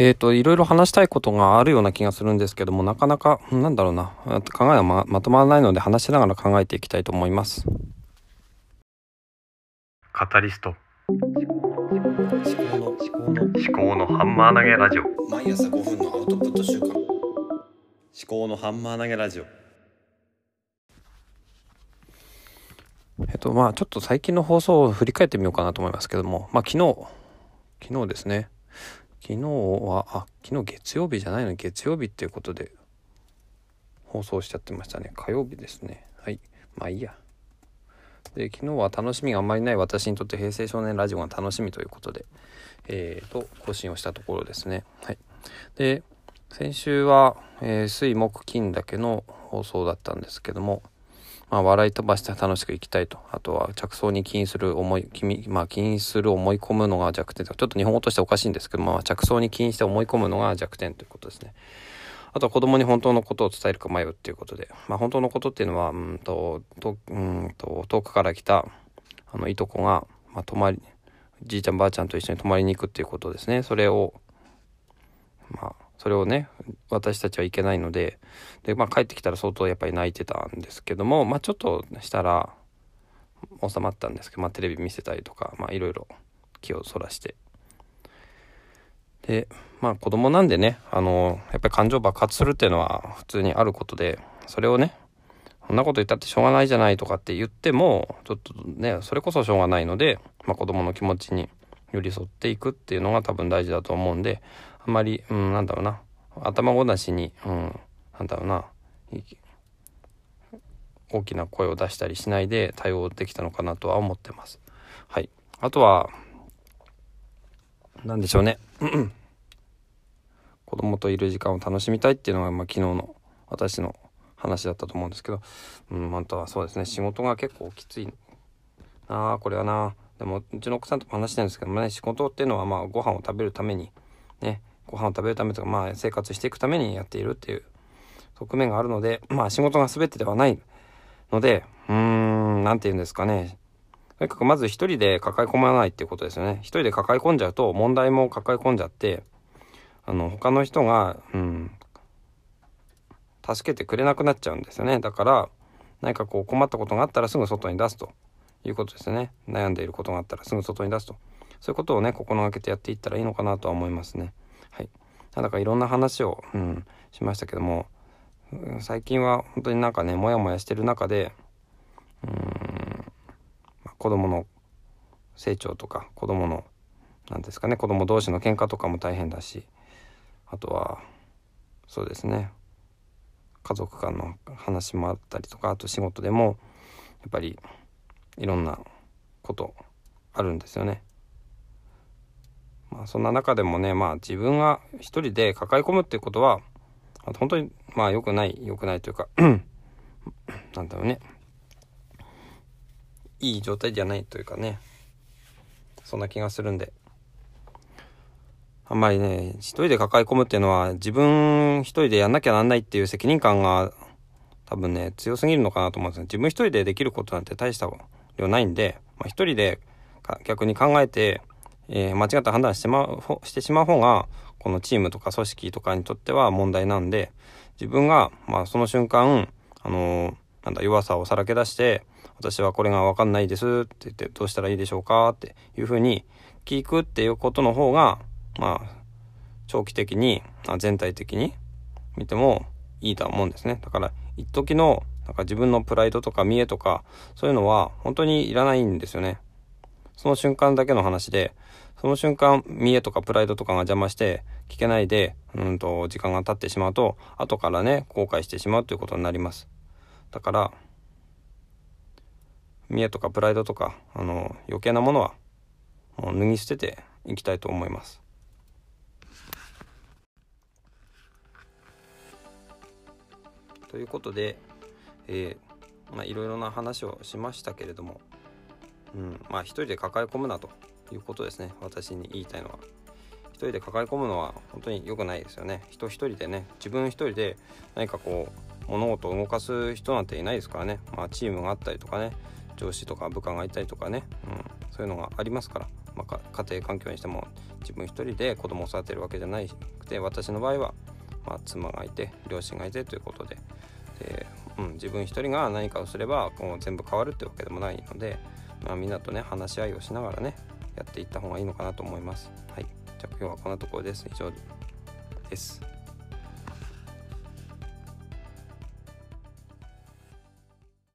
えっ、ー、と、いろいろ話したいことがあるような気がするんですけども、なかなか、なんだろうな、考えがままとまらないので話しながら考えていきたいと思います。カタリスト。思考の思考の思考のハンマー投げラジオ。毎朝5分のアウトプット週間。思考のハンマー投げラジオ。えっと、まあ、ちょっと最近の放送を振り返ってみようかなと思いますけども、まあ、昨日、昨日ですね。昨日は、あ、昨日月曜日じゃないの？月曜日っていうことで放送しちゃってましたね。火曜日ですね。はい。まあいいや。で、昨日は楽しみがあんまりない私にとって平成少年ラジオが楽しみということで、えー、と、更新をしたところですね。はい。で、先週は、えー、水木金だけの放送だったんですけども、まあ、笑い飛ばして楽しく生きたいと。あとは着想に起因する思い、君、まあ、起因する思い込むのが弱点とちょっと日本語としておかしいんですけど、まあ、着想に起因して思い込むのが弱点ということですね。あとは子供に本当のことを伝えるか迷うっていうことで、まあ、本当のことっていうのは、うんと、とうんと遠くから来た、あの、いとこが、まあ、泊まり、じいちゃんばあちゃんと一緒に泊まりに行くっていうことですね。それを、まあ、それをね私たちはいけないのでで、まあ、帰ってきたら相当やっぱり泣いてたんですけども、まあ、ちょっとしたら収まったんですけど、まあ、テレビ見せたりとか、いろいろ気をそらして。でまあ子供なんでねあのやっぱり感情爆発するっていうのは普通にあることでそれをねそんなこと言ったってしょうがないじゃないとかって言ってもちょっとねそれこそしょうがないので、まあ、子供の気持ちに寄り添っていくっていうのが多分大事だと思うんであんまり、うん、なんだろうな、頭ごなしに、うん、なんだろうな、大きな声を出したりしないで対応できたのかなとは思ってます。はい。あとは、何でしょうね。子供といる時間を楽しみたいっていうのが、まあ、昨日の私の話だったと思うんですけど、うん、本当はそうですね、仕事が結構きついな。あ、これはな。でも、うちの奥さんとも話してるんですけどもね、仕事っていうのは、まあ、ご飯を食べるために、ね、ご飯を食べるためとか、まあ、生活していくためにやっているっていう側面があるので、まあ、仕事が全てではないので、うーん、なんて言うんですかね。とにかくまず一人で抱え込まないっていうことですよね。一人で抱え込んじゃうと、問題も抱え込んじゃって、あの、他の人が、うん、助けてくれなくなっちゃうんですよね。だから、何かこう困ったことがあったらすぐ外に出すということですね。悩んでいることがあったらすぐ外に出すと。そういうことをね、心がけてやっていったらいいのかなとは思いますね。なんだかいろんな話を、うん、しましたけども、最近は本当になんかね、モヤモヤしてる中で、うん、ま、子供の成長とか、子供の、なんですかね、子供同士の喧嘩とかも大変だし、あとは、そうですね、家族間の話もあったりとか、あと仕事でも、やっぱり、いろんなことあるんですよね。まあ、そんな中でもね、まあ、自分が一人で抱え込むっていうことは、本当に、まあ、良くない、良くないというか なんだろうね。いい状態じゃないというかね。そんな気がするんで。あんまりね、一人で抱え込むっていうのは、自分一人でやんなきゃなんないっていう責任感が、多分ね、強すぎるのかなと思うんですよ。自分一人でできることなんて大した量ないんで、まあ、一人で逆に考えて、えー、間違った判断してましてしまう方がこのチームとか組織とかにとっては問題なんで自分が、まあ、その瞬間、あのー、なんだ弱さをさらけ出して私はこれが分かんないですって言ってどうしたらいいでしょうかっていうふうに聞くっていうことの方がまあ長期的に全体的に見てもいいとは思うんですね。だから一時のなんか自分のプライドとか見栄とかそういうのは本当にいらないんですよね。その瞬間だけの話でその瞬間、見栄とかプライドとかが邪魔して、聞けないで、うんと、時間が経ってしまうと、後からね、後悔してしまうということになります。だから、見栄とかプライドとか、あの、余計なものは、もう脱ぎ捨てていきたいと思います。ということで、えー、まあ、いろいろな話をしましたけれども、うん、まあ、一人で抱え込むなと。いうことですね。私に言いたいのは。一人で抱え込むのは本当に良くないですよね。人一人でね。自分一人で何かこう物事を動かす人なんていないですからね。まあチームがあったりとかね。上司とか部下がいたりとかね、うん、そういうのがありますから。まあ、家庭環境にしても自分一人で子供を育てるわけじゃないくて私の場合は、まあ、妻がいて両親がいてということで。で、うん、自分一人が何かをすればこう全部変わるってわけでもないので、まあ、みんなとね話し合いをしながらねやっていった方がいいのかなと思います。はい、じゃあ今日はこんなところです。以上です。